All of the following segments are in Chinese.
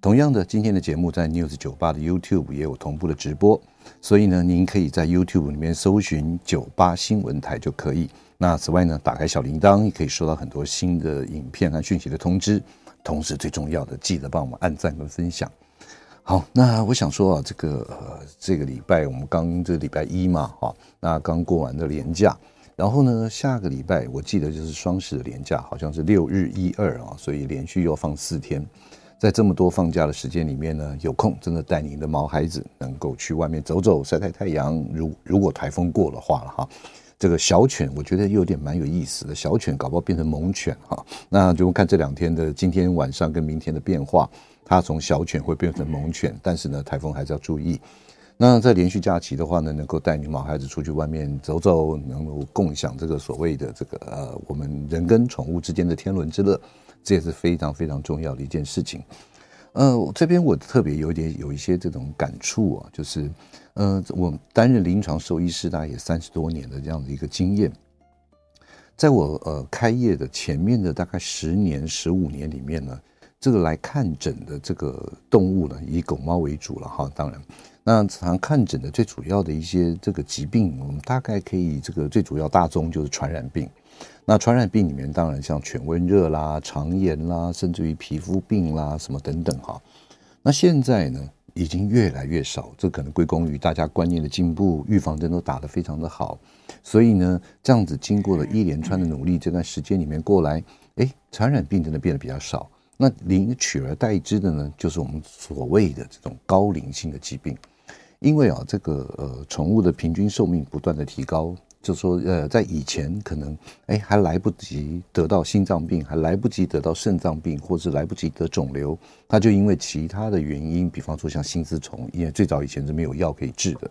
同样的，今天的节目在 News 九八的 YouTube 也有同步的直播，所以呢，您可以在 YouTube 里面搜寻九八新闻台就可以。那此外呢，打开小铃铛，也可以收到很多新的影片和讯息的通知。同时，最重要的，记得帮我们按赞跟分享。好，那我想说啊，这个呃，这个礼拜我们刚这个礼拜一嘛，哈，那刚过完的连假，然后呢，下个礼拜我记得就是双十的连假，好像是六日一二啊，所以连续又放四天。在这么多放假的时间里面呢，有空真的带您的毛孩子能够去外面走走、晒晒太阳。如如果台风过的话了哈，这个小犬我觉得有点蛮有意思的，小犬搞不好变成猛犬哈。那就看这两天的今天晚上跟明天的变化，它从小犬会变成猛犬，但是呢，台风还是要注意。那在连续假期的话呢，能够带你毛孩子出去外面走走，能够共享这个所谓的这个呃，我们人跟宠物之间的天伦之乐。这也是非常非常重要的一件事情。呃，这边我特别有点有一些这种感触啊，就是，呃，我担任临床兽医师大概也三十多年的这样的一个经验，在我呃开业的前面的大概十年、十五年里面呢，这个来看诊的这个动物呢，以狗猫为主了哈。当然，那常看诊的最主要的一些这个疾病，我们大概可以这个最主要大宗就是传染病。那传染病里面当然像犬瘟热啦、肠炎啦，甚至于皮肤病啦什么等等哈。那现在呢，已经越来越少，这可能归功于大家观念的进步，预防针都打得非常的好。所以呢，这样子经过了一连串的努力，这段时间里面过来，哎，传染病真的变得比较少。那临取而代之的呢，就是我们所谓的这种高龄性的疾病，因为啊，这个呃，宠物的平均寿命不断的提高。就说呃，在以前可能哎还来不及得到心脏病，还来不及得到肾脏病，或是来不及得肿瘤，他就因为其他的原因，比方说像心丝虫，因为最早以前是没有药可以治的，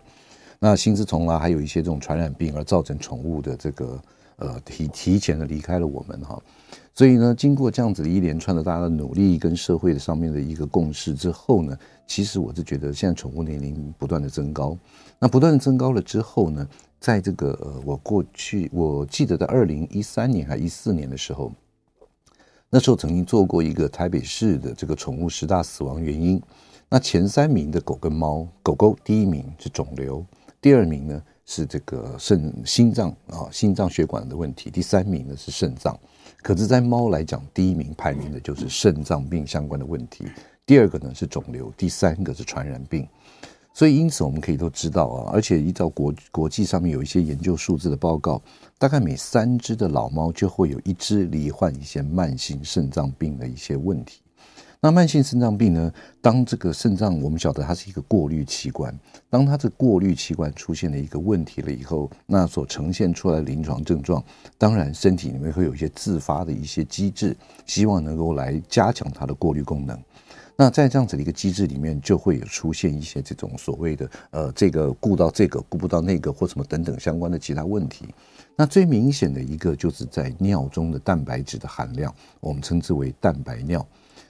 那心丝虫啊，还有一些这种传染病而造成宠物的这个呃提提前的离开了我们哈，所以呢，经过这样子的一连串的大家的努力跟社会的上面的一个共识之后呢，其实我是觉得现在宠物年龄不断的增高，那不断的增高了之后呢，在这个呃，我过去我记得在二零一三年还一四年的时候，那时候曾经做过一个台北市的这个宠物十大死亡原因。那前三名的狗跟猫，狗狗第一名是肿瘤，第二名呢是这个肾心脏啊心脏血管的问题，第三名呢是肾脏。可是，在猫来讲，第一名排名的就是肾脏病相关的问题，第二个呢是肿瘤，第三个是传染病。所以，因此我们可以都知道啊，而且依照国国际上面有一些研究数字的报告，大概每三只的老猫就会有一只罹患一些慢性肾脏病的一些问题。那慢性肾脏病呢，当这个肾脏我们晓得它是一个过滤器官，当它这过滤器官出现了一个问题了以后，那所呈现出来的临床症状，当然身体里面会有一些自发的一些机制，希望能够来加强它的过滤功能。那在这样子的一个机制里面，就会有出现一些这种所谓的呃，这个顾到这个顾不到那个或什么等等相关的其他问题。那最明显的一个就是在尿中的蛋白质的含量，我们称之为蛋白尿。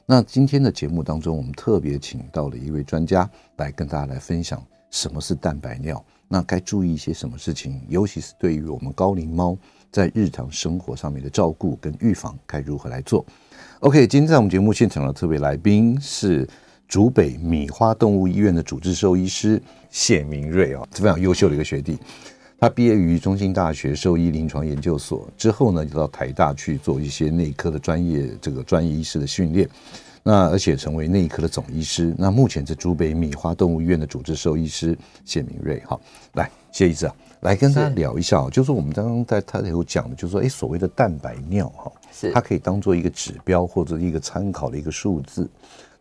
那今天的节目当中，我们特别请到了一位专家来跟大家来分享什么是蛋白尿，那该注意一些什么事情，尤其是对于我们高龄猫在日常生活上面的照顾跟预防该如何来做。OK，今天在我们节目现场的特别来宾是竹北米花动物医院的主治兽医师谢明瑞啊，是非常优秀的一个学弟。他毕业于中兴大学兽医临床研究所之后呢，就到台大去做一些内科的专业这个专业医师的训练，那而且成为内科的总医师。那目前是竹北米花动物医院的主治兽医师谢明瑞。好，来谢医师啊，来跟大家聊一下啊，就是我们刚刚在他有讲的，就是说，哎，所谓的蛋白尿哈。是它可以当做一个指标或者一个参考的一个数字。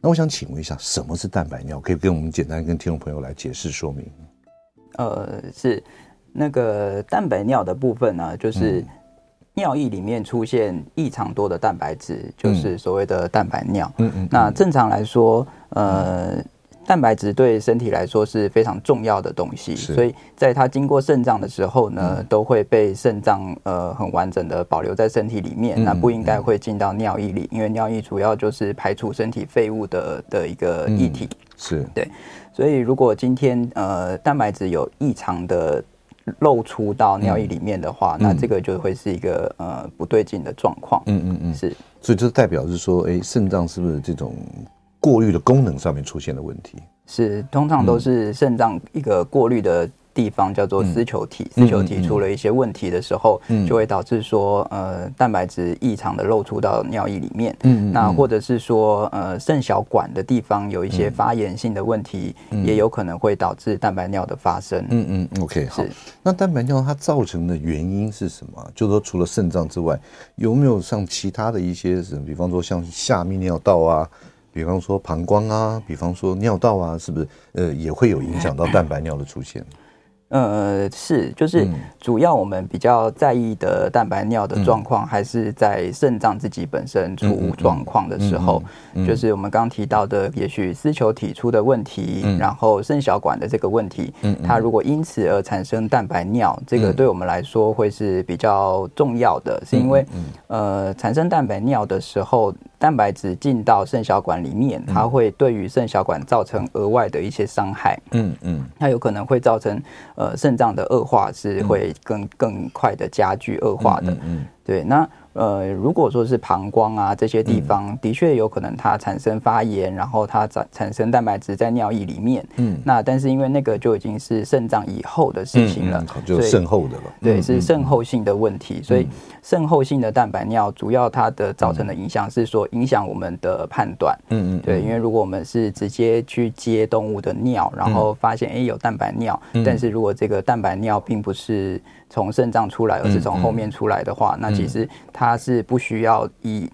那我想请问一下，什么是蛋白尿？可以跟我们简单跟听众朋友来解释说明？呃，是那个蛋白尿的部分呢，就是尿液里面出现异常多的蛋白质，就是所谓的蛋白尿。嗯嗯。那正常来说，呃。蛋白质对身体来说是非常重要的东西，所以在它经过肾脏的时候呢，嗯、都会被肾脏呃很完整的保留在身体里面，嗯、那不应该会进到尿液里，因为尿液主要就是排除身体废物的的一个液体，嗯、是对。所以如果今天呃蛋白质有异常的漏出到尿液里面的话，嗯、那这个就会是一个呃不对劲的状况。嗯嗯嗯，是。所以这代表是说，哎，肾脏是不是这种？过滤的功能上面出现了问题，是通常都是肾脏一个过滤的地方叫做丝球体，丝球体出了一些问题的时候，就会导致说呃蛋白质异常的漏出到尿液里面，嗯，那或者是说呃肾小管的地方有一些发炎性的问题，也有可能会导致蛋白尿的发生。嗯嗯，OK，好。那蛋白尿它造成的原因是什么？就是说除了肾脏之外，有没有像其他的一些什么，比方说像下泌尿道啊？比方说膀胱啊，比方说尿道啊，是不是呃也会有影响到 蛋白尿的出现？呃，是，就是主要我们比较在意的蛋白尿的状况，还是在肾脏自己本身出状况的时候，就是我们刚刚提到的，也许丝球体出的问题，然后肾小管的这个问题，它如果因此而产生蛋白尿，这个对我们来说会是比较重要的，是因为呃，产生蛋白尿的时候，蛋白质进到肾小管里面，它会对于肾小管造成额外的一些伤害。嗯嗯，它有可能会造成。呃，肾脏的恶化是会更更快的加剧恶化的。嗯，嗯，对，那。呃，如果说是膀胱啊这些地方，的确有可能它产生发炎，然后它产产生蛋白质在尿液里面。嗯，那但是因为那个就已经是肾脏以后的事情了，就肾后的了。对，是肾后性的问题。所以肾后性的蛋白尿，主要它的造成的影响是说影响我们的判断。嗯嗯，对，因为如果我们是直接去接动物的尿，然后发现哎有蛋白尿，但是如果这个蛋白尿并不是。从肾脏出来，而是从后面出来的话，那其实它是不需要以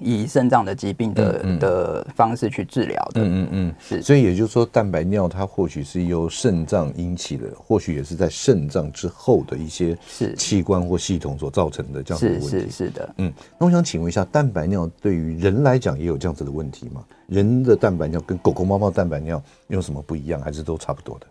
以肾脏的疾病的、嗯嗯、的方式去治疗的。嗯嗯嗯，是。所以也就是说，蛋白尿它或许是由肾脏引起的，或许也是在肾脏之后的一些是器官或系统所造成的这样子的问题。是是是的。嗯，那我想请问一下，蛋白尿对于人来讲也有这样子的问题吗？人的蛋白尿跟狗狗、猫猫蛋白尿有什么不一样，还是都差不多的？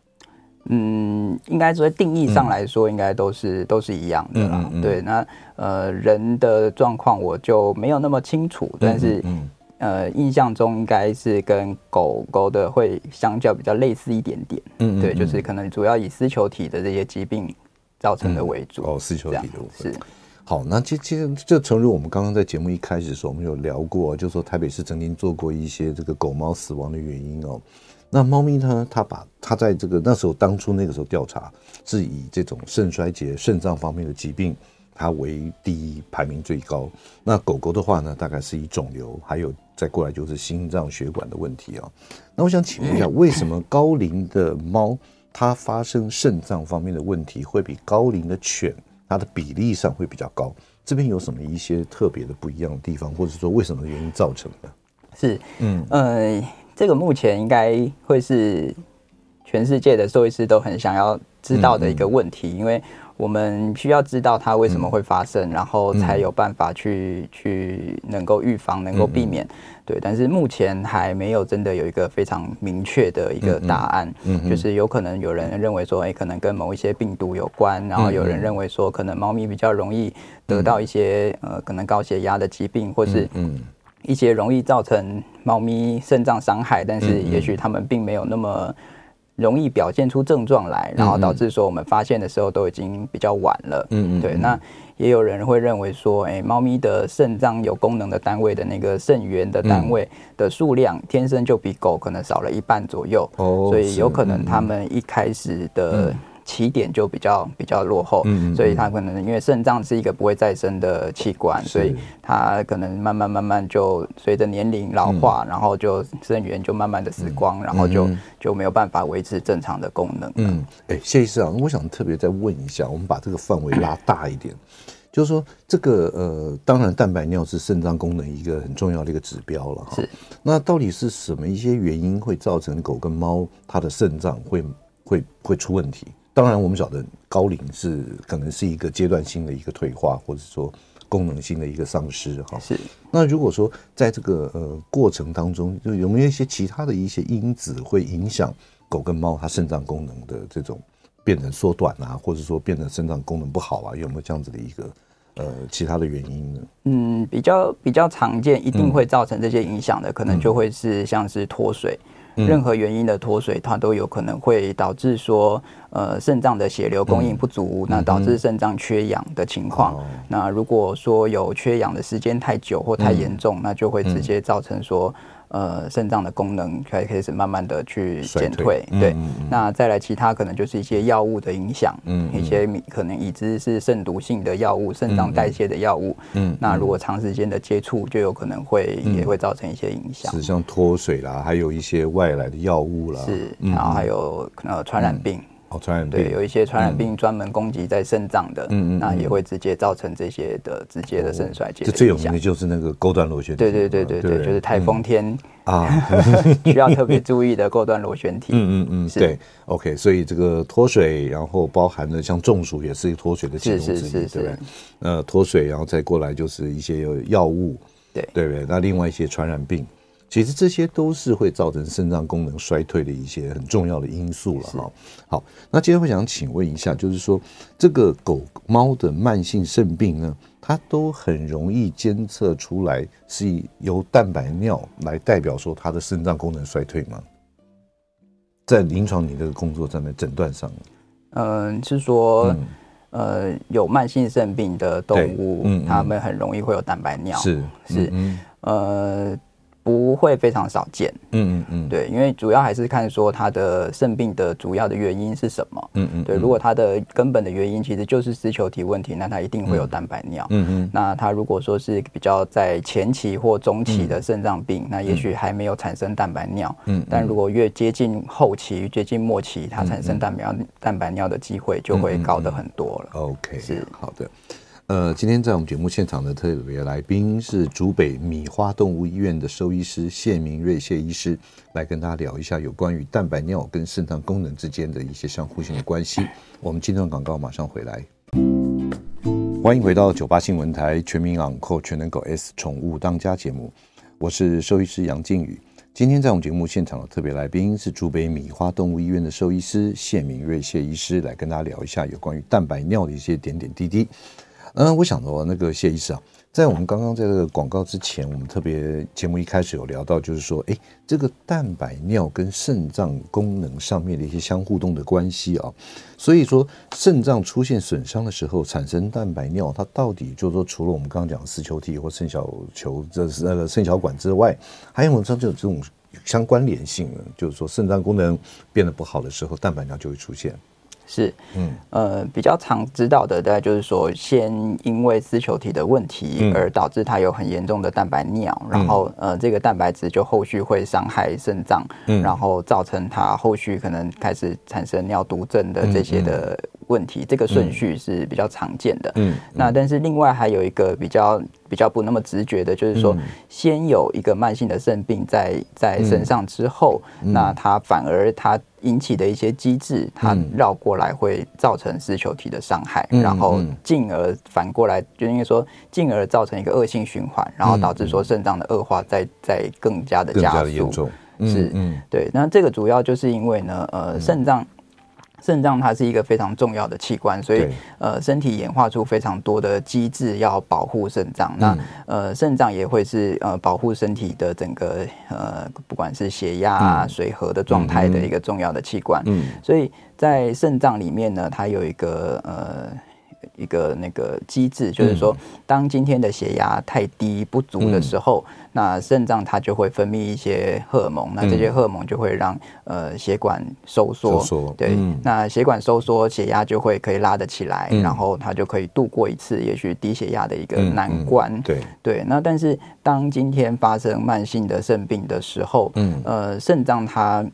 嗯，应该说定义上来说，应该都是、嗯、都是一样的啦。嗯嗯嗯、对，那呃人的状况我就没有那么清楚，但是、嗯嗯、呃印象中应该是跟狗狗的会相较比较类似一点点。嗯，嗯，对，就是可能主要以丝球体的这些疾病造成的为主。嗯、哦，丝球体的是。好，那其其实就诚如我们刚刚在节目一开始的时候，我们有聊过，就是说台北市曾经做过一些这个狗猫死亡的原因哦。那猫咪呢？它把它在这个那时候当初那个时候调查，是以这种肾衰竭、肾脏方面的疾病，它为第一排名最高。那狗狗的话呢，大概是以肿瘤，还有再过来就是心脏血管的问题啊。那我想请问一下，为什么高龄的猫它发生肾脏方面的问题，会比高龄的犬它的比例上会比较高？这边有什么一些特别的不一样的地方，或者说为什么原因造成的？是，嗯，呃。这个目前应该会是全世界的兽医师都很想要知道的一个问题，因为我们需要知道它为什么会发生，然后才有办法去去能够预防、能够避免。对，但是目前还没有真的有一个非常明确的一个答案。嗯，就是有可能有人认为说，哎，可能跟某一些病毒有关，然后有人认为说，可能猫咪比较容易得到一些呃，可能高血压的疾病，或是嗯。一些容易造成猫咪肾脏伤害，但是也许它们并没有那么容易表现出症状来，然后导致说我们发现的时候都已经比较晚了。嗯嗯，对。那也有人会认为说，哎，猫咪的肾脏有功能的单位的那个肾源的单位的数量，天生就比狗可能少了一半左右。哦，所以有可能它们一开始的。起点就比较比较落后，嗯，嗯，所以它可能因为肾脏是一个不会再生的器官，所以它可能慢慢慢慢就随着年龄老化，嗯、然后就肾源就慢慢的死光，嗯、然后就就没有办法维持正常的功能。嗯，哎、欸，谢医师啊，我想特别再问一下，我们把这个范围拉大一点，就是说这个呃，当然蛋白尿是肾脏功能一个很重要的一个指标了哈。是，那到底是什么一些原因会造成狗跟猫它的肾脏会会会出问题？当然，我们晓得高龄是可能是一个阶段性的一个退化，或者说功能性的一个丧失哈。是。那如果说在这个呃过程当中，就有没有一些其他的一些因子会影响狗跟猫它肾脏功能的这种变成缩短啊，或者说变成肾脏功能不好啊，有没有这样子的一个呃其他的原因呢？嗯，比较比较常见，一定会造成这些影响的，嗯、可能就会是像是脱水。任何原因的脱水，它都有可能会导致说，呃，肾脏的血流供应不足，那导致肾脏缺氧的情况。那如果说有缺氧的时间太久或太严重，那就会直接造成说。呃，肾脏的功能开开始慢慢的去减退，退对。嗯嗯、那再来其他可能就是一些药物的影响，嗯，一些可能已知是肾毒性的药物、肾脏代谢的药物，嗯，那如果长时间的接触，就有可能会、嗯、也会造成一些影响，是像脱水啦，还有一些外来的药物啦，是，然后还有呃传染病。嗯哦，传染病对，有一些传染病专门攻击在肾脏的，嗯嗯，那也会直接造成这些的直接的肾衰竭。这最有名的就是那个钩段螺旋体，对对对对对，就是台风天啊，需要特别注意的钩段螺旋体。嗯 嗯嗯，对，OK，所以这个脱水，然后包含了像中暑也是一个脱水的其中之一，对不对？呃，脱水，然后再过来就是一些药物，对对不对？那另外一些传染病。其实这些都是会造成肾脏功能衰退的一些很重要的因素了哈。好，那今天我想请问一下，就是说这个狗猫的慢性肾病呢，它都很容易监测出来是由蛋白尿来代表说它的肾脏功能衰退吗？在临床你的工作上面诊断上，嗯，是说，嗯、呃，有慢性肾病的动物，嗯，它们很容易会有蛋白尿，是是，嗯、呃。不会非常少见，嗯嗯嗯，对，因为主要还是看说他的肾病的主要的原因是什么，嗯嗯，对，如果它的根本的原因其实就是丝球体问题，那它一定会有蛋白尿，嗯嗯，那它如果说是比较在前期或中期的肾脏病，那也许还没有产生蛋白尿，嗯，但如果越接近后期、接近末期，它产生蛋白蛋白尿的机会就会高得很多了。OK，是。好的。呃，今天在我们节目现场的特别来宾是竹北米花动物医院的兽医师谢明瑞谢医师，来跟大家聊一下有关于蛋白尿跟肾脏功能之间的一些相互性的关系。我们今天的广告马上回来，欢迎回到九八新闻台全民昂狗全能狗 S 宠物当家节目，我是兽医师杨靖宇。今天在我们节目现场的特别来宾是竹北米花动物医院的兽医师谢明瑞谢医师，来跟大家聊一下有关于蛋白尿的一些点点滴滴。嗯，我想说那个谢医师啊，在我们刚刚在这个广告之前，我们特别节目一开始有聊到，就是说，哎，这个蛋白尿跟肾脏功能上面的一些相互动的关系啊。所以说，肾脏出现损伤的时候产生蛋白尿，它到底就是说，除了我们刚刚讲的四球体或肾小球这是那个肾小管之外，还有没有这种这种相关联性呢？就是说，肾脏功能变得不好的时候，蛋白尿就会出现。是，嗯，呃，比较常知道的，大概就是说，先因为丝球体的问题而导致它有很严重的蛋白尿，嗯、然后呃，这个蛋白质就后续会伤害肾脏，嗯，然后造成它后续可能开始产生尿毒症的这些的问题，这个顺序是比较常见的，嗯，嗯。那但是另外还有一个比较比较不那么直觉的，就是说，先有一个慢性的肾病在在身上之后，嗯、那它反而它。引起的一些机制，它绕过来会造成丝球体的伤害，嗯、然后进而反过来，就应该说进而造成一个恶性循环，然后导致说肾脏的恶化再再更加的加速。是，嗯，对。那这个主要就是因为呢，呃，肾脏。肾脏它是一个非常重要的器官，所以呃，身体演化出非常多的机制要保护肾脏。嗯、那呃，肾脏也会是呃保护身体的整个呃，不管是血压、啊、嗯、水合的状态的一个重要的器官。嗯，所以在肾脏里面呢，它有一个呃。一个那个机制，就是说，当今天的血压太低不足的时候，嗯、那肾脏它就会分泌一些荷尔蒙，嗯、那这些荷尔蒙就会让呃血管收缩，收对，嗯、那血管收缩，血压就会可以拉得起来，嗯、然后它就可以度过一次也许低血压的一个难关。对。对，那但是当今天发生慢性的肾病的时候，嗯。呃，肾脏它。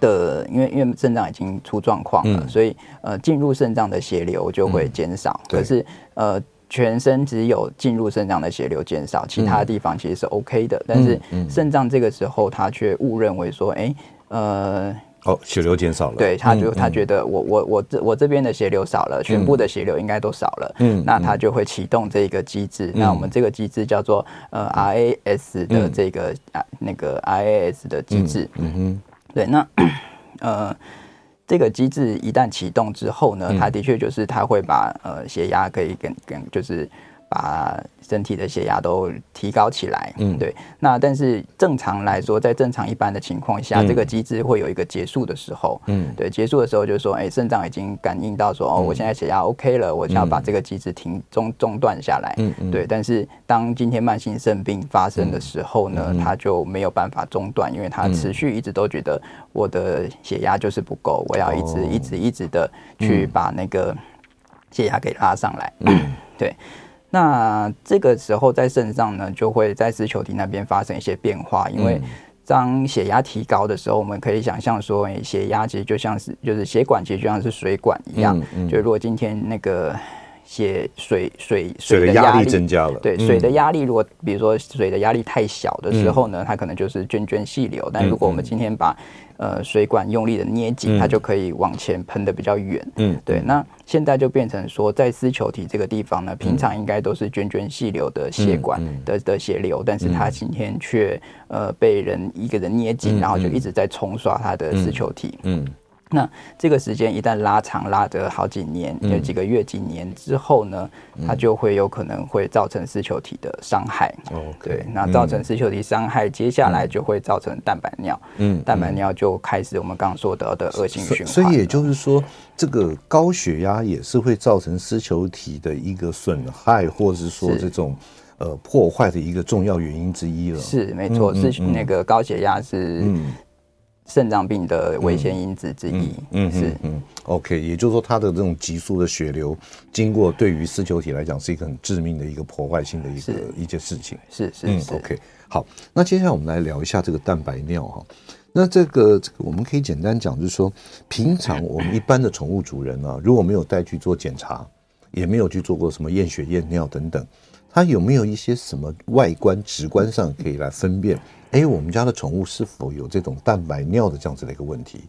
的，因为因为肾脏已经出状况了，嗯、所以呃，进入肾脏的血流就会减少。嗯、可是呃，全身只有进入肾脏的血流减少，其他地方其实是 OK 的。嗯、但是肾脏这个时候，他却误认为说，哎，呃。哦，血流减少了，对，他就他觉得我我我这我这边的血流少了，全部的血流应该都少了，嗯，那他就会启动这个机制。那我们这个机制叫做呃 RAS 的这个啊那个 RAS 的机制，嗯哼，对，那 呃这个机制一旦启动之后呢，它的确就是它会把呃血压可以跟跟就是。把身体的血压都提高起来，嗯，对。那但是正常来说，在正常一般的情况下，嗯、这个机制会有一个结束的时候，嗯，对。结束的时候就是说，哎、欸，肾脏已经感应到说，哦，我现在血压 OK 了，我就要把这个机制停中中断下来，嗯嗯，对。但是当今天慢性肾病发生的时候呢，嗯、它就没有办法中断，因为它持续一直都觉得我的血压就是不够，我要一直一直一直的去把那个血压给拉上来，嗯，对。那这个时候在肾脏呢，就会在丝球体那边发生一些变化，因为当血压提高的时候，我们可以想象说，血压其实就像是就是血管其实就像是水管一样，就如果今天那个。血水水水的压力增加了，对水的压力，如果比如说水的压力太小的时候呢，它可能就是涓涓细流。但如果我们今天把呃水管用力的捏紧，它就可以往前喷的比较远。嗯，对。那现在就变成说，在丝球体这个地方呢，平常应该都是涓涓细流的血管的的血流，但是它今天却呃被人一个人捏紧，然后就一直在冲刷它的丝球体。嗯。那这个时间一旦拉长，拉得好几年，有几个月、几年之后呢，它就会有可能会造成丝球体的伤害。哦，对，那造成丝球体伤害，接下来就会造成蛋白尿。嗯，蛋白尿就开始我们刚刚说的的恶性循环。所以也就是说，这个高血压也是会造成丝球体的一个损害，或者是说这种呃破坏的一个重要原因之一了。是没错，是那个高血压是。肾脏病的危险因子之一，嗯，是，嗯，OK，也就是说，它的这种急速的血流，经过对于丝球体来讲，是一个很致命的一个破坏性的一个一件事情，是是是，OK，好，那接下来我们来聊一下这个蛋白尿哈，那这个这个我们可以简单讲，就是说，平常我们一般的宠物主人啊，如果没有带去做检查，也没有去做过什么验血验尿等等，它有没有一些什么外观直观上可以来分辨？哎，我们家的宠物是否有这种蛋白尿的这样子的一个问题？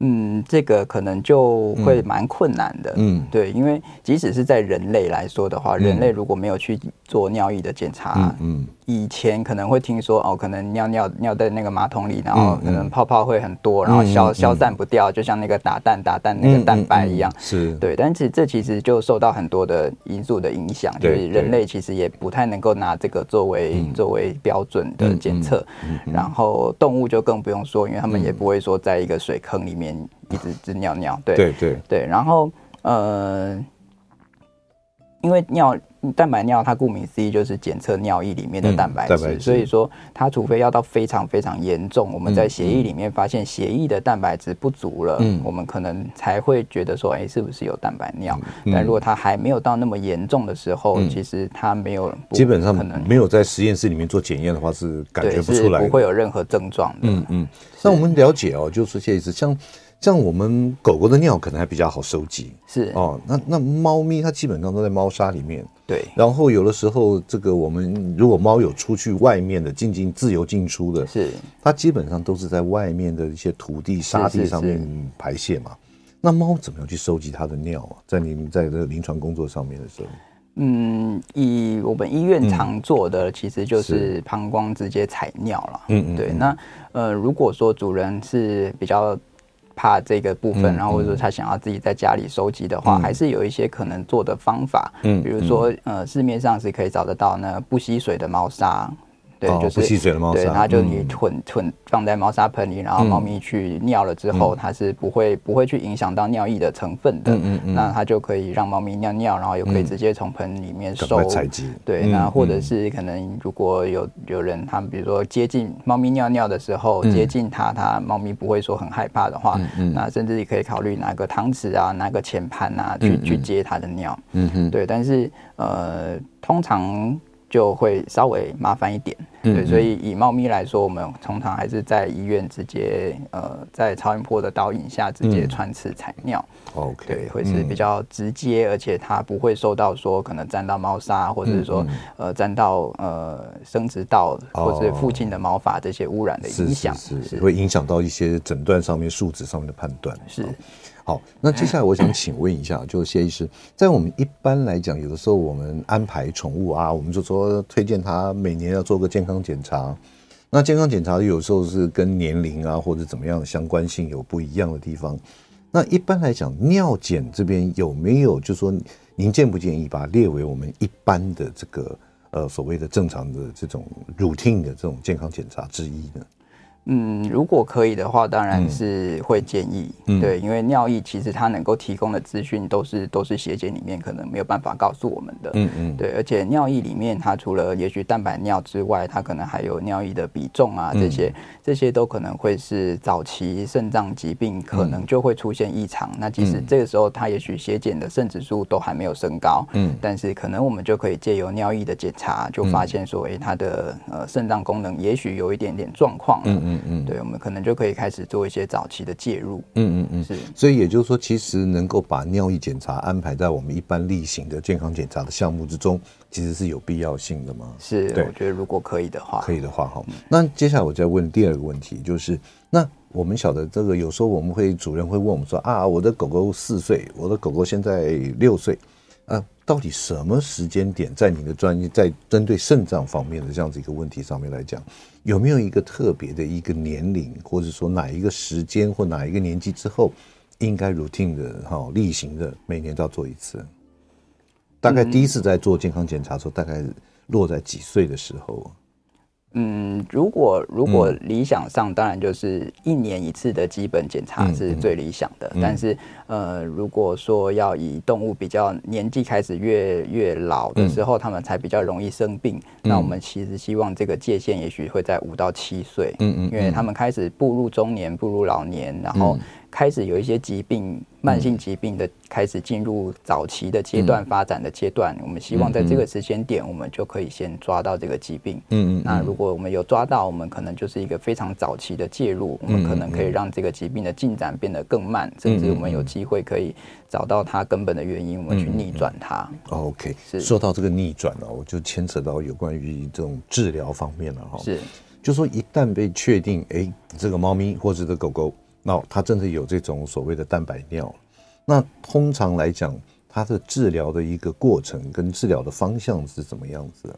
嗯，这个可能就会蛮困难的。嗯，对，因为即使是在人类来说的话，嗯、人类如果没有去做尿液的检查，嗯，嗯以前可能会听说哦，可能尿尿尿在那个马桶里，然后可能泡泡会很多，然后消消散不掉，就像那个打蛋打蛋那个蛋白一样。是。对，但是这其实就受到很多的因素的影响，就是人类其实也不太能够拿这个作为作为标准的检测。然后动物就更不用说，因为他们也不会说在一个水坑里面。一直直尿尿，对。对对。对，然后呃，因为尿蛋白尿，它顾名思义就是检测尿液里面的蛋白质，嗯、所以说它除非要到非常非常严重，我们在血液里面发现血液的蛋白质不足了，嗯，我们可能才会觉得说，哎，是不是有蛋白尿？嗯、但如果它还没有到那么严重的时候，嗯、其实它没有，基本上可能。没有在实验室里面做检验的话，是感觉不出来，不会有任何症状的。嗯嗯，那我们了解哦，就是这一次，像。像我们狗狗的尿可能还比较好收集，是哦。那那猫咪它基本上都在猫砂里面，对。然后有的时候，这个我们如果猫有出去外面的进进自由进出的，是它基本上都是在外面的一些土地沙地上面排泄嘛。那猫怎么样去收集它的尿啊？在你们在这个临床工作上面的时候，嗯，以我们医院常做的其实就是膀胱直接采尿了。嗯嗯，对。那呃，如果说主人是比较怕这个部分，然后或者说他想要自己在家里收集的话，还是有一些可能做的方法，嗯，比如说呃，市面上是可以找得到那不吸水的猫砂。对，就是不吸水的猫砂。对，它就你囤囤放在猫砂盆里，然后猫咪去尿了之后，它是不会不会去影响到尿液的成分的。嗯嗯，那它就可以让猫咪尿尿，然后又可以直接从盆里面收。采集。对，那或者是可能如果有有人他们比如说接近猫咪尿尿的时候，接近它，它猫咪不会说很害怕的话，那甚至也可以考虑拿个汤匙啊，拿个浅盘啊，去去接它的尿。嗯嗯。对，但是呃，通常。就会稍微麻烦一点，嗯、对，所以以猫咪来说，我们通常还是在医院直接呃，在超音波的导引下直接穿刺采尿。OK，、嗯、对，会是比较直接，而且它不会受到说可能沾到猫砂，或者是说、嗯、呃沾到呃生殖道或者是附近的毛发这些污染的影响，是是，是，是会影响到一些诊断上面数值上面的判断。是。好，那接下来我想请问一下，就是谢医师，在我们一般来讲，有的时候我们安排宠物啊，我们就说推荐它每年要做个健康检查。那健康检查有时候是跟年龄啊或者怎么样的相关性有不一样的地方。那一般来讲，尿检这边有没有，就说您建不建议把它列为我们一般的这个呃所谓的正常的这种 routine 的这种健康检查之一呢？嗯，如果可以的话，当然是会建议。嗯、对，因为尿液其实它能够提供的资讯都是都是血检里面可能没有办法告诉我们的。嗯嗯。对，而且尿液里面它除了也许蛋白尿之外，它可能还有尿液的比重啊，这些、嗯、这些都可能会是早期肾脏疾病可能就会出现异常。嗯、那即使这个时候它也许血检的肾指数都还没有升高，嗯，但是可能我们就可以借由尿液的检查，就发现说，哎、欸，它的呃肾脏功能也许有一点点状况。嗯嗯。嗯嗯，对，我们可能就可以开始做一些早期的介入。嗯嗯嗯，是。所以也就是说，其实能够把尿液检查安排在我们一般例行的健康检查的项目之中，其实是有必要性的吗？是，对，我觉得如果可以的话，可以的话，哈。那接下来我再问第二个问题，就是那我们晓得这个，有时候我们会主任会问我们说啊，我的狗狗四岁，我的狗狗现在六岁。啊，到底什么时间点，在你的专业，在针对肾脏方面的这样子一个问题上面来讲，有没有一个特别的一个年龄，或者说哪一个时间或哪一个年纪之后，应该 routine 的哈例行的每年都要做一次？大概第一次在做健康检查的时候，大概落在几岁的时候？嗯，如果如果理想上，当然就是一年一次的基本检查是最理想的。但是，呃，如果说要以动物比较年纪开始越越老的时候，他们才比较容易生病，那我们其实希望这个界限也许会在五到七岁。嗯嗯，因为他们开始步入中年、步入老年，然后。开始有一些疾病，慢性疾病的开始进入早期的阶段发展的阶段，我们希望在这个时间点，我们就可以先抓到这个疾病。嗯嗯。那如果我们有抓到，我们可能就是一个非常早期的介入，我们可能可以让这个疾病的进展变得更慢，甚至我们有机会可以找到它根本的原因，我们去逆转它。OK，是。说到这个逆转哦，我就牵扯到有关于这种治疗方面了哈。是。就说一旦被确定，哎，这个猫咪或者这个狗狗。那他真的有这种所谓的蛋白尿，那通常来讲，他的治疗的一个过程跟治疗的方向是怎么样子啊？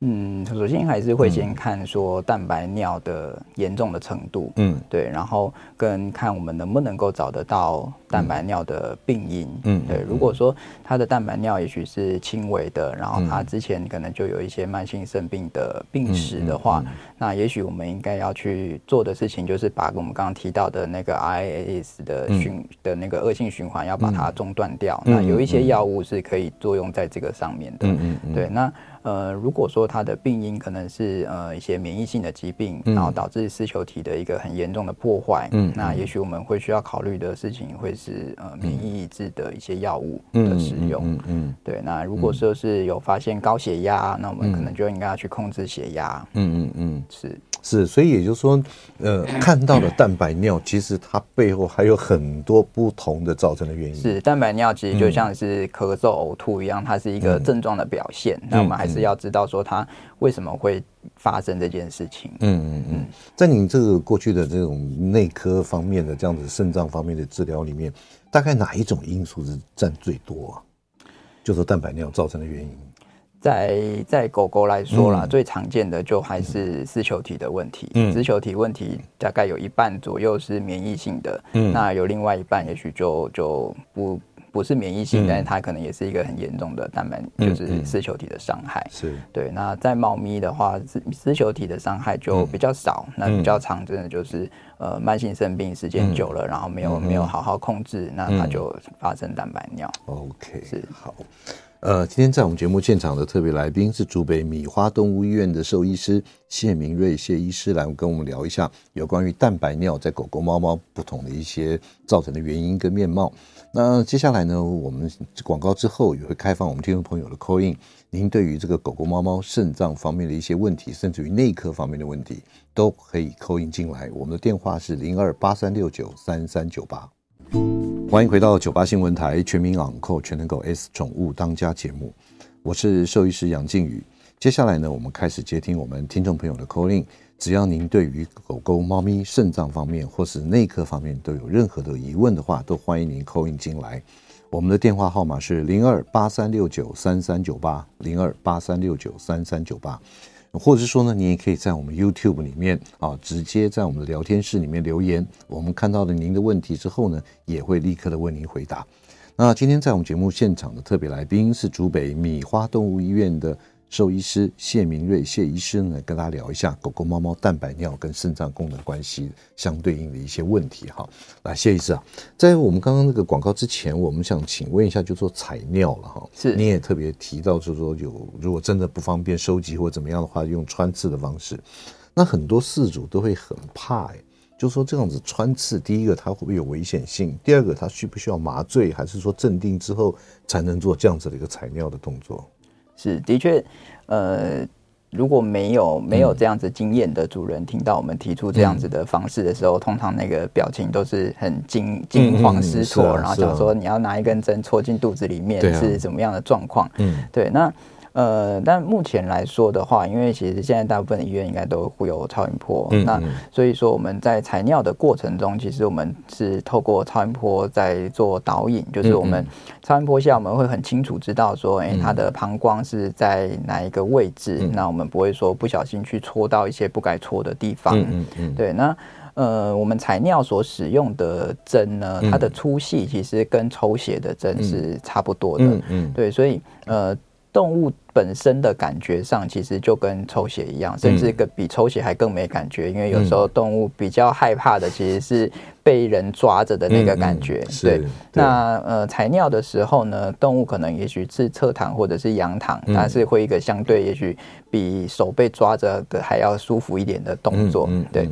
嗯，首先还是会先看说蛋白尿的严重的程度，嗯，对，然后跟看我们能不能够找得到蛋白尿的病因，嗯，对，如果说他的蛋白尿也许是轻微的，然后他之前可能就有一些慢性肾病的病史的话，那也许我们应该要去做的事情就是把我们刚刚提到的那个 IAS 的循的那个恶性循环要把它中断掉，那有一些药物是可以作用在这个上面的，嗯嗯，对，那。呃，如果说它的病因可能是呃一些免疫性的疾病，然后导致丝球体的一个很严重的破坏，嗯，那也许我们会需要考虑的事情会是呃免疫抑制的一些药物的使用，嗯嗯，对。那如果说是有发现高血压，那我们可能就应该要去控制血压，嗯嗯嗯，是。是，所以也就是说，呃，看到的蛋白尿，其实它背后还有很多不同的造成的原因。是，蛋白尿其实就像是咳嗽、呕吐一样，它是一个症状的表现。嗯、那我们还是要知道说它为什么会发生这件事情。嗯嗯嗯，在你这个过去的这种内科方面的这样子肾脏方面的治疗里面，大概哪一种因素是占最多啊？就是蛋白尿造成的原因。在在狗狗来说啦，嗯、最常见的就还是丝球体的问题。嗯，丝球体问题大概有一半左右是免疫性的，嗯，那有另外一半也许就就不不是免疫性，嗯、但是它可能也是一个很严重的蛋白，嗯、就是丝球体的伤害。是对。那在猫咪的话，丝丝球体的伤害就比较少，嗯、那比较常真的就是呃慢性生病时间久了，嗯、然后没有、嗯、没有好好控制，那它就发生蛋白尿。OK，是好。呃，今天在我们节目现场的特别来宾是竹北米花动物医院的兽医师谢明瑞谢医师，来跟我们聊一下有关于蛋白尿在狗狗、猫猫不同的一些造成的原因跟面貌。那接下来呢，我们广告之后也会开放我们听众朋友的 call in，您对于这个狗狗、猫猫肾脏方面的一些问题，甚至于内科方面的问题，都可以 call in 进来。我们的电话是零二八三六九三三九八。欢迎回到九八新闻台全民昂扣全能狗 S 宠物当家节目，我是兽医师杨靖宇。接下来呢，我们开始接听我们听众朋友的 call in。只要您对于狗狗、猫咪肾脏方面或是内科方面都有任何的疑问的话，都欢迎您 call in 进来。我们的电话号码是零二八三六九三三九八零二八三六九三三九八。或者说呢，你也可以在我们 YouTube 里面啊，直接在我们的聊天室里面留言。我们看到了您的问题之后呢，也会立刻的为您回答。那今天在我们节目现场的特别来宾是竹北米花动物医院的。兽医师谢明瑞谢医师呢，跟大家聊一下狗狗、猫猫蛋白尿跟肾脏功能关系相对应的一些问题哈。来，谢医师啊，在我们刚刚那个广告之前，我们想请问一下，就做采尿了哈。是，你也特别提到，就是说有如果真的不方便收集或怎么样的话，用穿刺的方式。那很多饲主都会很怕哎，就说这样子穿刺，第一个它会不会有危险性？第二个它需不需要麻醉，还是说镇定之后才能做这样子的一个采尿的动作？是，的确，呃，如果没有没有这样子经验的主人听到我们提出这样子的方式的时候，嗯、通常那个表情都是很惊惊慌失措，嗯嗯啊、然后想说你要拿一根针戳进肚子里面是怎么样的状况？嗯，对，那。呃，但目前来说的话，因为其实现在大部分的医院应该都会有超音波，嗯嗯，那所以说我们在采尿的过程中，其实我们是透过超音波在做导引，就是我们超音波下我们会很清楚知道说，哎、欸，它的膀胱是在哪一个位置，嗯、那我们不会说不小心去戳到一些不该戳的地方，嗯嗯，嗯，对，那呃，我们采尿所使用的针呢，它的粗细其实跟抽血的针是差不多的，嗯，嗯，对，所以呃。动物本身的感觉上，其实就跟抽血一样，甚至个比抽血还更没感觉。因为有时候动物比较害怕的，其实是被人抓着的那个感觉。对，那呃采尿的时候呢，动物可能也许是侧躺或者是仰躺，它是会一个相对也许比手被抓着的还要舒服一点的动作。对，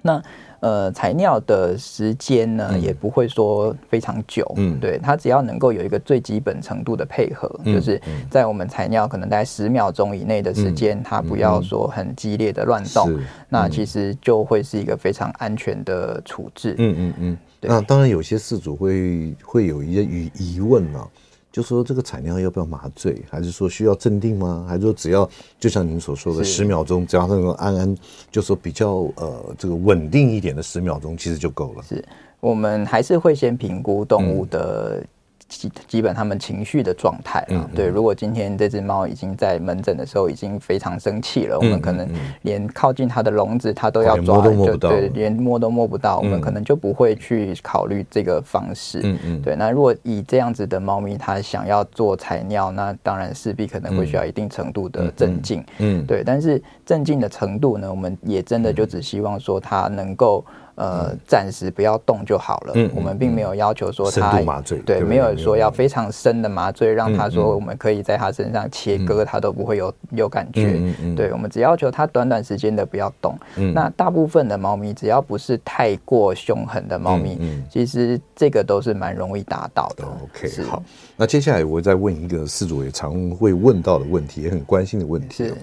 那。呃，采尿的时间呢，也不会说非常久，嗯，对，它只要能够有一个最基本程度的配合，嗯、就是在我们采尿可能在十秒钟以内的时间，嗯、它不要说很激烈的乱动，嗯、那其实就会是一个非常安全的处置。嗯嗯嗯，对。那当然有些事主会会有一些疑疑问啊。就说这个产量要不要麻醉，还是说需要镇定吗？还是说只要就像您所说的十秒钟，只要那种安安，就说比较呃这个稳定一点的十秒钟，其实就够了。是我们还是会先评估动物的。基基本他们情绪的状态啊，对，如果今天这只猫已经在门诊的时候已经非常生气了，我们可能连靠近它的笼子它都要抓，就对，连摸都摸不到，我们可能就不会去考虑这个方式。嗯嗯，对。那如果以这样子的猫咪，它想要做采尿，那当然势必可能会需要一定程度的镇静。嗯，对。但是镇静的程度呢，我们也真的就只希望说它能够。呃，暂时不要动就好了。嗯，我们并没有要求说他深度麻醉，对，没有说要非常深的麻醉，让他说我们可以在他身上切割，他都不会有有感觉。嗯嗯，对，我们只要求他短短时间的不要动。嗯，那大部分的猫咪只要不是太过凶狠的猫咪，其实这个都是蛮容易达到的。OK，好，那接下来我再问一个饲主也常会问到的问题，也很关心的问题，是，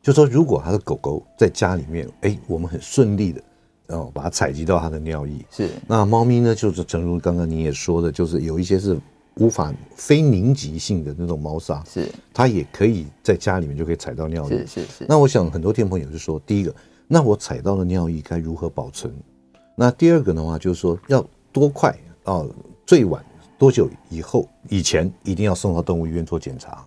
就说如果他的狗狗在家里面，哎，我们很顺利的。哦，把它采集到它的尿液是。那猫咪呢？就是正如刚刚你也说的，就是有一些是无法非凝集性的那种猫砂，是它也可以在家里面就可以采到尿液。是是是。那我想很多听众朋友就说，第一个，那我采到的尿液该如何保存？那第二个的话就是说，要多快啊、哦？最晚多久以后？以前一定要送到动物医院做检查。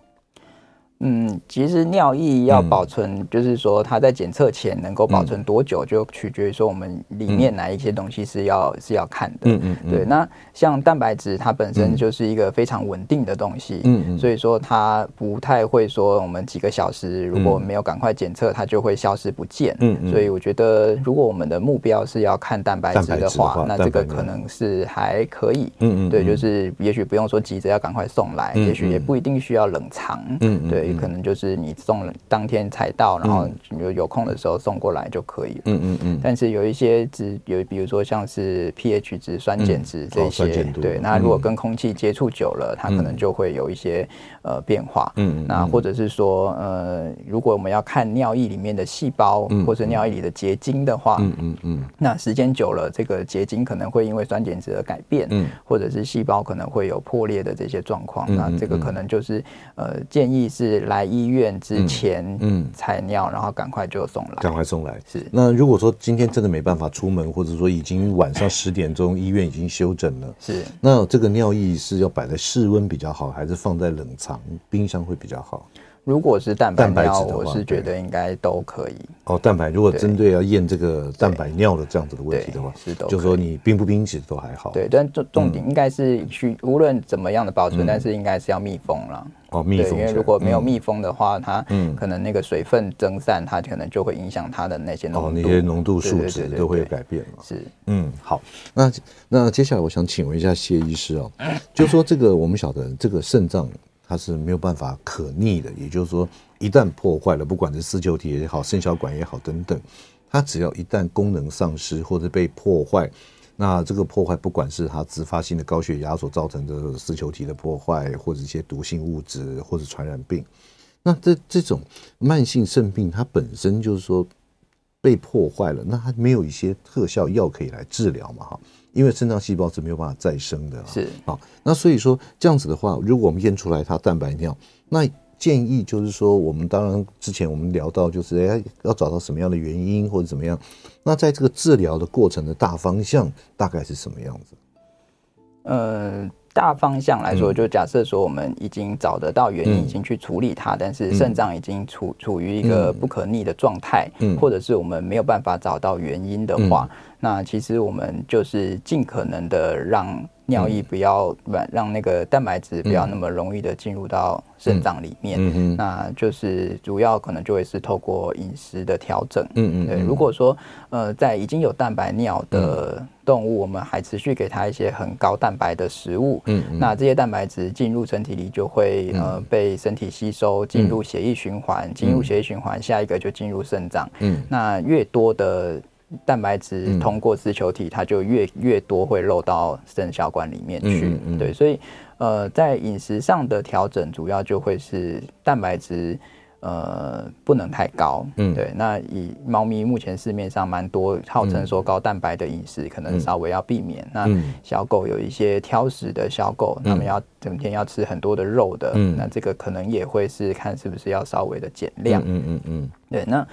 嗯，其实尿液要保存，嗯、就是说它在检测前能够保存多久，嗯、就取决于说我们里面哪一些东西是要、嗯、是要看的。嗯嗯，嗯对。那像蛋白质，它本身就是一个非常稳定的东西。嗯嗯。所以说它不太会说我们几个小时如果没有赶快检测，它就会消失不见。嗯嗯。所以我觉得，如果我们的目标是要看蛋白质的话，那这个可能是还可以。嗯嗯。对，就是也许不用说急着要赶快送来，嗯、也许也不一定需要冷藏。嗯对。可能就是你送了当天才到，然后有有空的时候送过来就可以了。嗯嗯嗯。但是有一些值有，比如说像是 pH 值、酸碱值这些，对，那如果跟空气接触久了，它可能就会有一些呃变化。嗯。那或者是说呃，如果我们要看尿液里面的细胞或者尿液里的结晶的话，嗯嗯嗯，那时间久了，这个结晶可能会因为酸碱值而改变，嗯，或者是细胞可能会有破裂的这些状况。那这个可能就是呃建议是。来医院之前，嗯，采尿，然后赶快就送来，赶快送来。是。那如果说今天真的没办法出门，或者说已经晚上十点钟，医院已经休诊了，是。那这个尿液是要摆在室温比较好，还是放在冷藏冰箱会比较好？如果是蛋白尿，我是觉得应该都可以。哦，蛋白如果针对要验这个蛋白尿的这样子的问题的话，是的，就是说你冰不冰其实都还好。对，但重重点应该是去无论怎么样的保存，但是应该是要密封了。哦，密封。因为如果没有密封的话，它可能那个水分蒸散，它可能就会影响它的那些浓度，那些浓度数值都会有改变了。是，嗯，好，那那接下来我想请问一下谢医师哦，就说这个我们晓得这个肾脏。它是没有办法可逆的，也就是说，一旦破坏了，不管是丝球体也好，肾小管也好等等，它只要一旦功能丧失或者被破坏，那这个破坏不管是它自发性的高血压所造成的丝球体的破坏，或者一些毒性物质或者传染病，那这这种慢性肾病它本身就是说被破坏了，那它没有一些特效药可以来治疗嘛？哈。因为肾脏细胞是没有办法再生的，是。啊，那所以说这样子的话，如果我们验出来它蛋白尿，那建议就是说，我们当然之前我们聊到，就是哎要找到什么样的原因或者怎么样，那在这个治疗的过程的大方向大概是什么样子？呃。大方向来说，就假设说我们已经找得到原因，已经去处理它，但是肾脏已经处处于一个不可逆的状态，或者是我们没有办法找到原因的话，那其实我们就是尽可能的让。尿液不要不让那个蛋白质不要那么容易的进入到肾脏里面，嗯。嗯，那就是主要可能就会是透过饮食的调整，嗯嗯，对。如果说呃在已经有蛋白尿的动物，我们还持续给它一些很高蛋白的食物，嗯嗯，那这些蛋白质进入身体里就会呃被身体吸收，进入血液循环，进入血液循环，下一个就进入肾脏，嗯，那越多的。蛋白质通过丝球体，它就越越多会漏到肾小管里面去。嗯嗯、对，所以呃，在饮食上的调整，主要就会是蛋白质呃不能太高。嗯，对。那以猫咪目前市面上蛮多号称说高蛋白的饮食，可能稍微要避免。嗯、那小狗有一些挑食的小狗，它们要整天要吃很多的肉的，嗯、那这个可能也会是看是不是要稍微的减量。嗯嗯嗯，嗯对，那。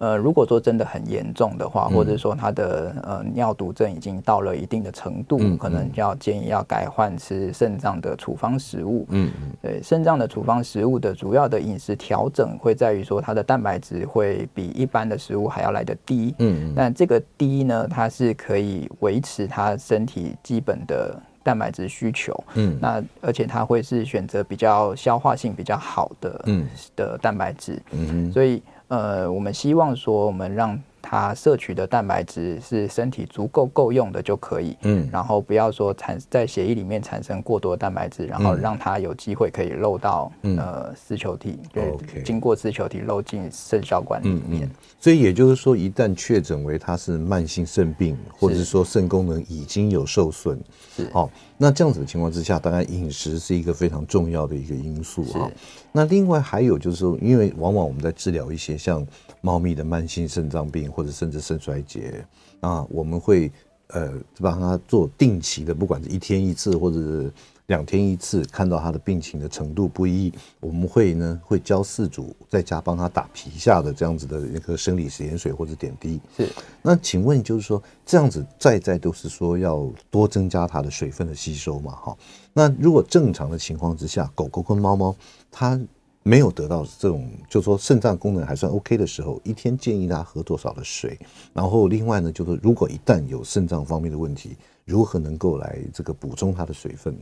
呃，如果说真的很严重的话，或者说他的呃尿毒症已经到了一定的程度，嗯、可能要建议要改换吃肾脏的处方食物。嗯嗯，对，肾脏的处方食物的主要的饮食调整会在于说它的蛋白质会比一般的食物还要来得低。嗯，但这个低呢，它是可以维持他身体基本的蛋白质需求。嗯，那而且它会是选择比较消化性比较好的嗯的蛋白质。嗯，所以。呃，我们希望说，我们让它摄取的蛋白质是身体足够够用的就可以，嗯，然后不要说产在血液里面产生过多的蛋白质，然后让它有机会可以漏到、嗯、呃丝球体，对.经过丝球体漏进肾小管里面。嗯嗯、所以也就是说，一旦确诊为它是慢性肾病，或者是说肾功能已经有受损，是好。那这样子的情况之下，当然饮食是一个非常重要的一个因素啊。是那另外还有就是说，因为往往我们在治疗一些像猫咪的慢性肾脏病或者甚至肾衰竭啊，我们会呃帮它做定期的，不管是一天一次或者是。两天一次，看到它的病情的程度不一，我们会呢会教饲主在家帮它打皮下的这样子的一个生理食盐水或者点滴。是，那请问就是说这样子再再都是说要多增加它的水分的吸收嘛？哈，那如果正常的情况之下，狗狗跟猫猫它没有得到这种，就是说肾脏功能还算 OK 的时候，一天建议他喝多少的水？然后另外呢，就是如果一旦有肾脏方面的问题，如何能够来这个补充它的水分呢？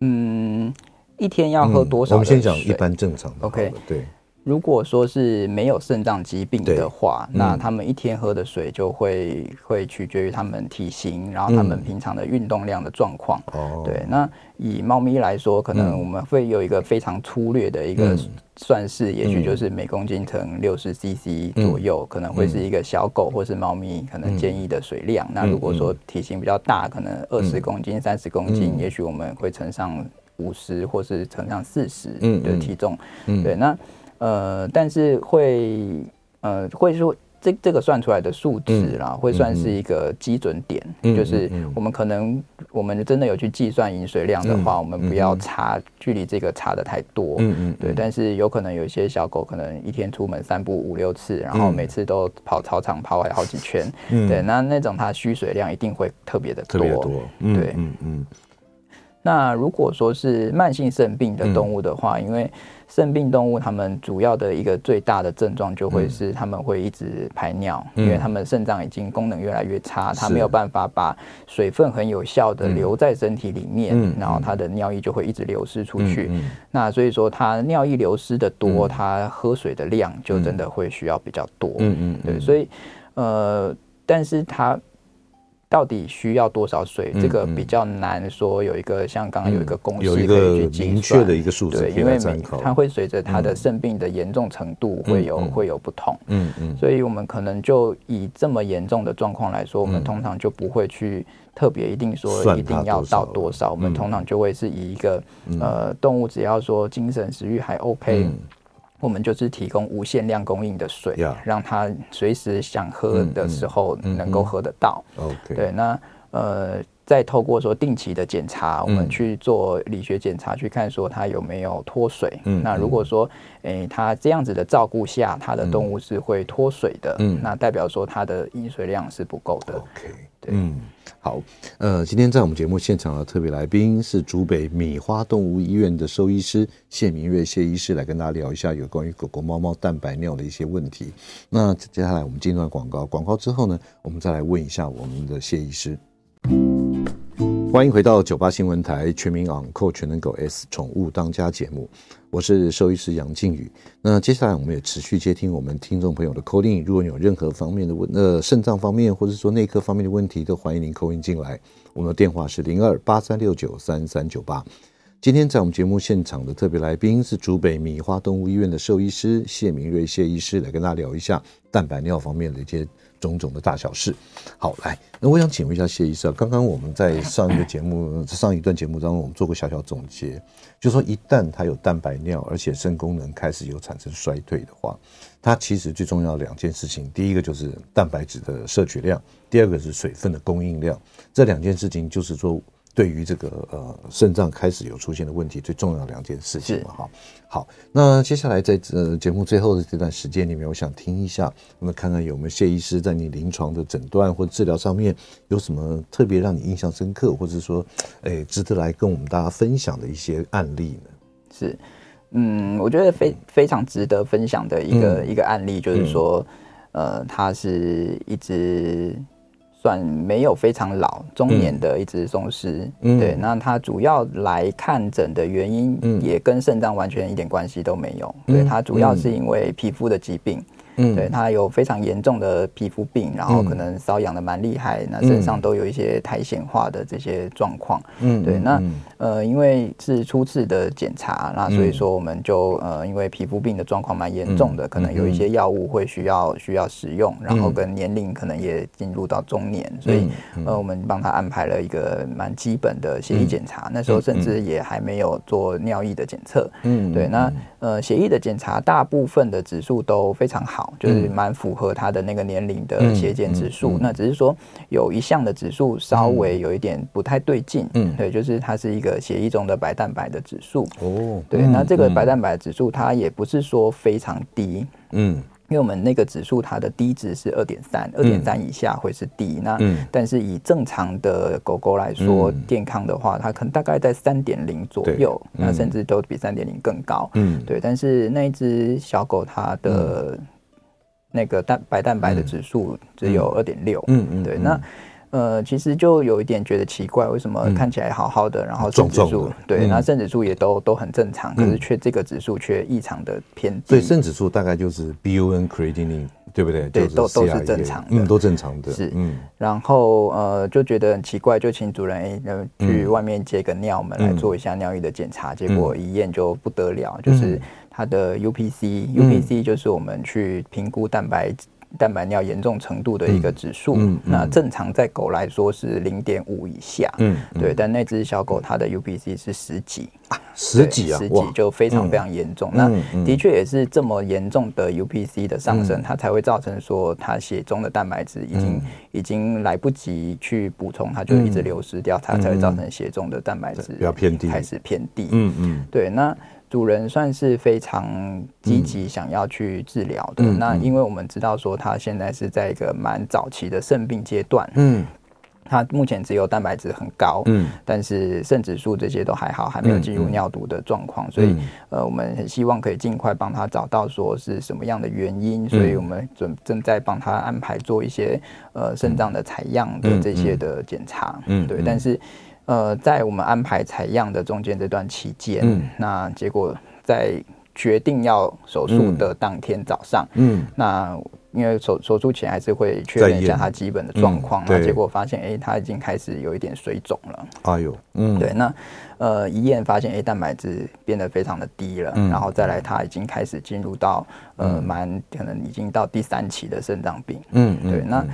嗯，一天要喝多少？嗯，我们先讲一般正常的。OK，对。如果说是没有肾脏疾病的话，嗯、那他们一天喝的水就会会取决于他们体型，然后他们平常的运动量的状况。哦、嗯，对。那以猫咪来说，可能我们会有一个非常粗略的一个算式，嗯、也许就是每公斤乘六十 CC 左右，嗯、可能会是一个小狗或是猫咪可能建议的水量。嗯、那如果说体型比较大，可能二十公斤、三十公斤，嗯、也许我们会乘上五十或是乘上四十的体重。嗯，对。那呃，但是会呃，会说这这个算出来的数值啦，嗯、会算是一个基准点，嗯、就是我们可能我们真的有去计算饮水量的话，嗯、我们不要差、嗯、距离这个差的太多，嗯嗯，对。但是有可能有一些小狗可能一天出门散步五六次，然后每次都跑操场跑完好几圈，嗯、对，那那种它需水量一定会特别的多，特别多，嗯、对，嗯嗯。那如果说是慢性肾病的动物的话，嗯、因为肾病动物，它们主要的一个最大的症状就会是它们会一直排尿，嗯、因为它们肾脏已经功能越来越差，它没有办法把水分很有效的留在身体里面，嗯、然后它的尿液就会一直流失出去。那所以说，它尿液流失的多，它、嗯、喝水的量就真的会需要比较多。嗯嗯，对，所以呃，但是它。到底需要多少水？这个比较难说，有一个像刚刚有一个公式可以去计算。的一个数字，对，因为它会随着它的肾病的严重程度会有会有不同，嗯嗯，所以我们可能就以这么严重的状况来说，我们通常就不会去特别一定说一定要到多少，我们通常就会是以一个呃动物只要说精神食欲还 OK。我们就是提供无限量供应的水.让他随时想喝的时候能够喝得到。对，那呃。再透过说定期的检查，我们去做理学检查，去看说它有没有脱水。嗯，那如果说，诶，它这样子的照顾下，它的动物是会脱水的，嗯，那代表说它的饮水量是不够的。OK，对，嗯，好，呃，今天在我们节目现场的特别来宾是竹北米花动物医院的兽医师谢明瑞谢医师，来跟大家聊一下有关于狗狗、猫猫蛋白尿的一些问题。那接下来我们进段广告，广告之后呢，我们再来问一下我们的谢医师。欢迎回到九八新闻台全民昂扣全能狗 S 宠物当家节目，我是兽医师杨靖宇。那接下来我们也持续接听我们听众朋友的 call in，如果你有任何方面的问，呃，肾脏方面或者说内科方面的问题，都欢迎您 call in 进来。我们的电话是零二八三六九三三九八。今天在我们节目现场的特别来宾是竹北米花动物医院的兽医师谢明瑞谢医师，来跟大家聊一下蛋白尿方面的一些。种种的大小事，好，来，那我想请问一下谢医生，刚刚我们在上一个节目、上一段节目当中，我们做过小小总结，就是说一旦它有蛋白尿，而且肾功能开始有产生衰退的话，它其实最重要的两件事情，第一个就是蛋白质的摄取量，第二个是水分的供应量，这两件事情就是说。对于这个呃肾脏开始有出现的问题，最重要的两件事情嘛，哈，好，那接下来在呃节目最后的这段时间里面，我想听一下，我们看看有没有谢医师在你临床的诊断或治疗上面有什么特别让你印象深刻，或者说，哎，值得来跟我们大家分享的一些案例呢？是，嗯，我觉得非非常值得分享的一个、嗯、一个案例，就是说，嗯、呃，他是一直。算没有非常老中年的一只松狮，嗯、对，那它主要来看诊的原因也跟肾脏完全一点关系都没有，嗯、对，它主要是因为皮肤的疾病。嗯，对，他有非常严重的皮肤病，然后可能瘙痒的蛮厉害，那身上都有一些苔藓化的这些状况。嗯，对，那呃，因为是初次的检查，那所以说我们就呃，因为皮肤病的状况蛮严重的，可能有一些药物会需要需要使用，然后跟年龄可能也进入到中年，所以呃，我们帮他安排了一个蛮基本的血液检查，那时候甚至也还没有做尿液的检测。嗯，对，那呃，血液的检查大部分的指数都非常好。就是蛮符合他的那个年龄的血检指数，那只是说有一项的指数稍微有一点不太对劲，嗯，对，就是它是一个血液中的白蛋白的指数，哦，对，那这个白蛋白指数它也不是说非常低，嗯，因为我们那个指数它的低值是二点三，二点三以下会是低。那但是以正常的狗狗来说，健康的话，它可能大概在三点零左右，那甚至都比三点零更高。嗯，对。但是那一只小狗它的那个蛋白蛋白的指数只有二点六。嗯嗯，对。那呃，其实就有一点觉得奇怪，为什么看起来好好的，然后肾指数对，那肾指数也都都很正常，可是却这个指数却异常的偏低。所以肾指数大概就是 BUN creatinine，对不对？对，都都是正常的，嗯，都正常的。是，嗯。然后呃，就觉得很奇怪，就请主人哎，去外面接个尿门来做一下尿液的检查，结果一验就不得了，就是它的 UPC，UPC 就是我们去评估蛋白。蛋白尿严重程度的一个指数，嗯嗯嗯、那正常在狗来说是零点五以下，嗯，嗯。对，但那只小狗它的 UPC 是十几，啊、十几啊，十几就非常非常严重。嗯、那的确也是这么严重的 UPC 的上升，嗯、它才会造成说它血中的蛋白质已经、嗯、已经来不及去补充，它就一直流失掉，嗯、它才会造成血中的蛋白质比较偏低，开始偏低。嗯嗯，对，那。主人算是非常积极想要去治疗的。嗯、那因为我们知道说他现在是在一个蛮早期的肾病阶段，嗯，他目前只有蛋白质很高，嗯，但是肾指数这些都还好，还没有进入尿毒的状况，嗯、所以呃，我们很希望可以尽快帮他找到说是什么样的原因，所以我们准正在帮他安排做一些呃肾脏的采样的这些的检查，嗯，对，但是。呃，在我们安排采样的中间这段期间，嗯，那结果在决定要手术的当天早上，嗯，那因为手手术前还是会确认一下他基本的状况，那结果发现，哎，他已经开始有一点水肿了。哎呦，嗯，对，那呃，一验发现，哎，蛋白质变得非常的低了，然后再来，他已经开始进入到呃，蛮可能已经到第三期的肾脏病。嗯，对，那。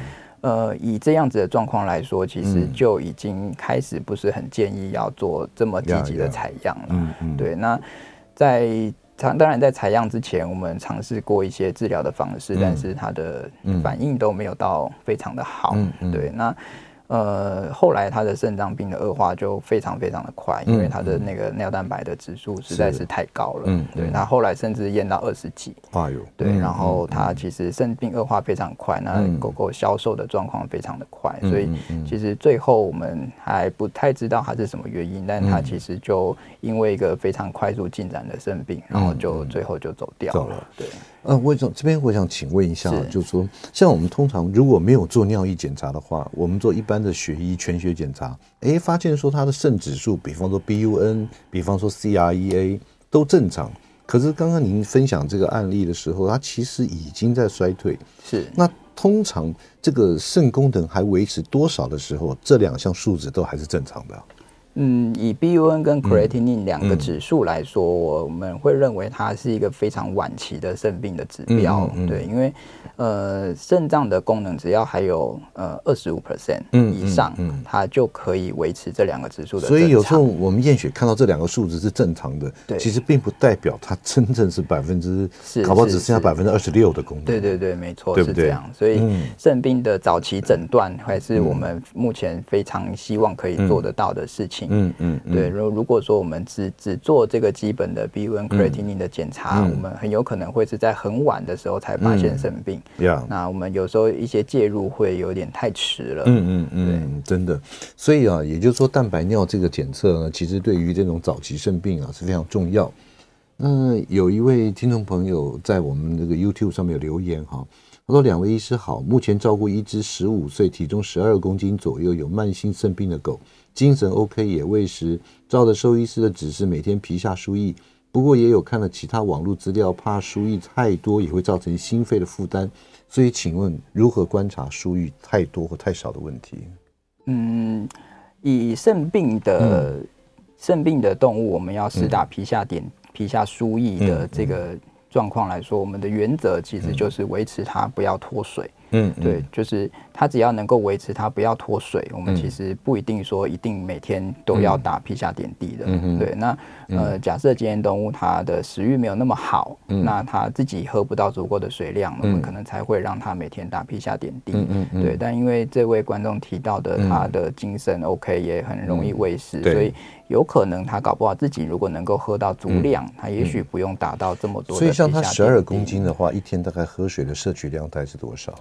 呃，以这样子的状况来说，其实就已经开始不是很建议要做这么积极的采样了。嗯嗯。对，那在当然在采样之前，我们尝试过一些治疗的方式，但是它的反应都没有到非常的好。嗯。对，那。呃，后来他的肾脏病的恶化就非常非常的快，因为他的那个尿蛋白的指数实在是太高了。嗯，对，他后来甚至验到二十几。哎呦，对，然后他其实肾病恶化非常快，那狗狗消瘦的状况非常的快，所以其实最后我们还不太知道它是什么原因，但它其实就因为一个非常快速进展的肾病，然后就最后就走掉了。对。呃，魏总这边我想请问一下，是就是说，像我们通常如果没有做尿液检查的话，我们做一般的血液全血检查，哎，发现说他的肾指数，比方说 BUN，比方说 CREA 都正常，可是刚刚您分享这个案例的时候，他其实已经在衰退。是，那通常这个肾功能还维持多少的时候，这两项数值都还是正常的？嗯，以 BUN 跟 creatinine 两个指数来说，我们会认为它是一个非常晚期的肾病的指标。对，因为呃，肾脏的功能只要还有呃二十五 percent 以上，它就可以维持这两个指数的。所以有时候我们验血看到这两个数值是正常的，对，其实并不代表它真正是百分之，搞不好只剩下百分之二十六的功能。对对对，没错，是这样。所以肾病的早期诊断还是我们目前非常希望可以做得到的事情。嗯嗯，对。如如果说我们只只做这个基本的 BUN creatinine 的检查，我们很有可能会是在很晚的时候才发现肾病。那我们有时候一些介入会有点太迟了。嗯嗯嗯，真的。所以啊，也就是说，蛋白尿这个检测呢，其实对于这种早期肾病啊是非常重要。那有一位听众朋友在我们这个 YouTube 上面有留言哈，他说：“两位医师好，目前照顾一只十五岁、体重十二公斤左右、有慢性肾病的狗。”精神 OK 也喂食，照着兽医师的指示，每天皮下输液。不过也有看了其他网络资料，怕输液太多也会造成心肺的负担。所以请问如何观察输液太多或太少的问题？嗯，以肾病的肾、嗯、病的动物，我们要施打皮下点、嗯、皮下输液的这个状况来说，我们的原则其实就是维持它不要脱水。嗯，对，就是它只要能够维持它不要脱水，我们其实不一定说一定每天都要打皮下点滴的。嗯对，那呃，假设今天动物它的食欲没有那么好，那它自己喝不到足够的水量，我们可能才会让它每天打皮下点滴。嗯嗯。对，但因为这位观众提到的，他的精神 OK，也很容易喂食，所以。有可能他搞不好自己如果能够喝到足量，嗯、他也许不用达到这么多。所以像他十二公斤的话，一天大概喝水的摄取量大概是多少？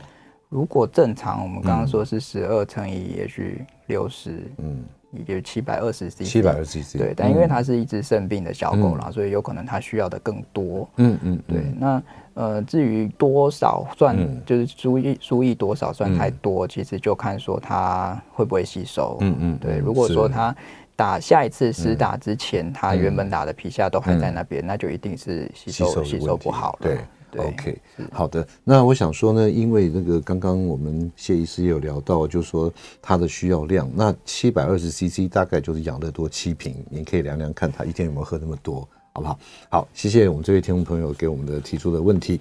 如果正常，我们刚刚说是十二乘以也许六十，嗯，也就七百二十 cc。七百二十 cc。对，但因为它是一只生病的小狗啦，嗯、所以有可能它需要的更多。嗯嗯。对，那呃，至于多少算，嗯、就是输液输液多少算太多，嗯、其实就看说它会不会吸收。嗯嗯。对，如果说它。打下一次施打之前，他原本打的皮下都还在那边，那就一定是吸收吸收不好了。对，OK，好的。那我想说呢，因为那个刚刚我们谢医师也有聊到，就是说他的需要量，那七百二十 CC 大概就是养乐多七瓶，您可以量量看他一天有没有喝那么多，好不好？好，谢谢我们这位听众朋友给我们的提出的问题。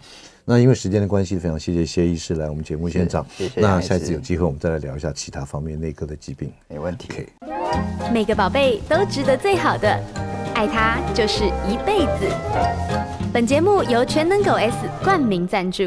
那因为时间的关系，非常谢谢谢医师来我们节目现场。谢谢。那下一次有机会，我们再来聊一下其他方面内科的疾病。没问题。Okay 每个宝贝都值得最好的，爱他就是一辈子。本节目由全能狗 S 冠名赞助。